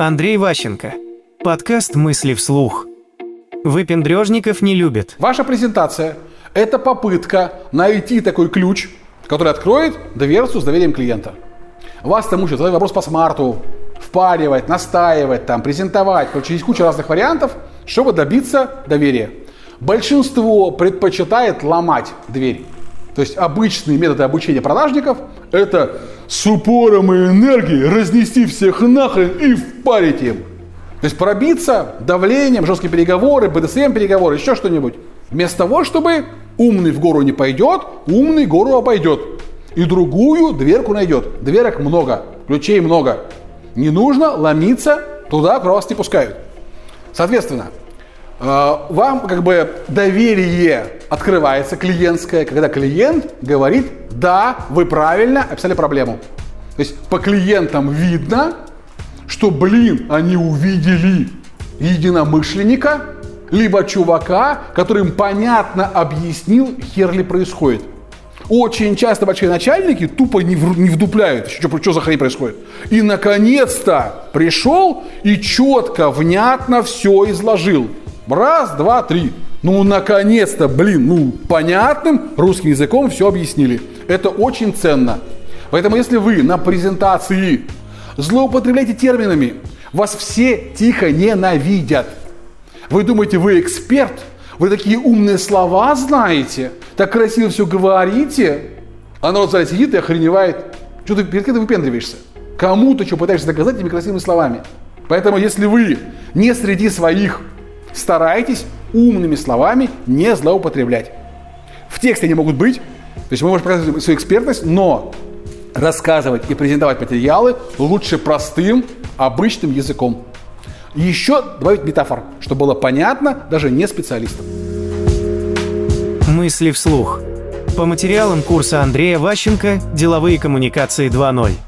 Андрей Ващенко. Подкаст «Мысли вслух». Выпендрежников не любят. Ваша презентация – это попытка найти такой ключ, который откроет дверцу с доверием клиента. Вас там учат задать вопрос по смарту, впаривать, настаивать, там, презентовать. Короче, есть куча разных вариантов, чтобы добиться доверия. Большинство предпочитает ломать дверь. То есть обычные методы обучения продажников – это с упором и энергией разнести всех нахрен и впарить им. То есть пробиться давлением, жесткие переговоры, БДСМ переговоры, еще что-нибудь. Вместо того, чтобы умный в гору не пойдет, умный гору обойдет. И другую дверку найдет. Дверок много, ключей много. Не нужно ломиться туда, куда вас не пускают. Соответственно, вам как бы доверие открывается клиентское, когда клиент говорит, да, вы правильно описали проблему. То есть по клиентам видно, что, блин, они увидели единомышленника, либо чувака, который им понятно объяснил, хер ли происходит. Очень часто большие начальники тупо не, в, не вдупляют, что, что за хрень происходит. И наконец-то пришел и четко, внятно все изложил. Раз, два, три. Ну, наконец-то, блин, ну, понятным русским языком все объяснили. Это очень ценно. Поэтому, если вы на презентации злоупотребляете терминами, вас все тихо ненавидят. Вы думаете, вы эксперт? Вы такие умные слова знаете? Так красиво все говорите? А народ зале сидит и охреневает. Что ты перед кем ты выпендриваешься? Кому ты что пытаешься доказать этими красивыми словами? Поэтому, если вы не среди своих, старайтесь умными словами не злоупотреблять. В тексте они могут быть, то есть мы можем показать свою экспертность, но рассказывать и презентовать материалы лучше простым, обычным языком. еще добавить метафор, чтобы было понятно даже не специалистам. Мысли вслух. По материалам курса Андрея Ващенко «Деловые коммуникации 2.0».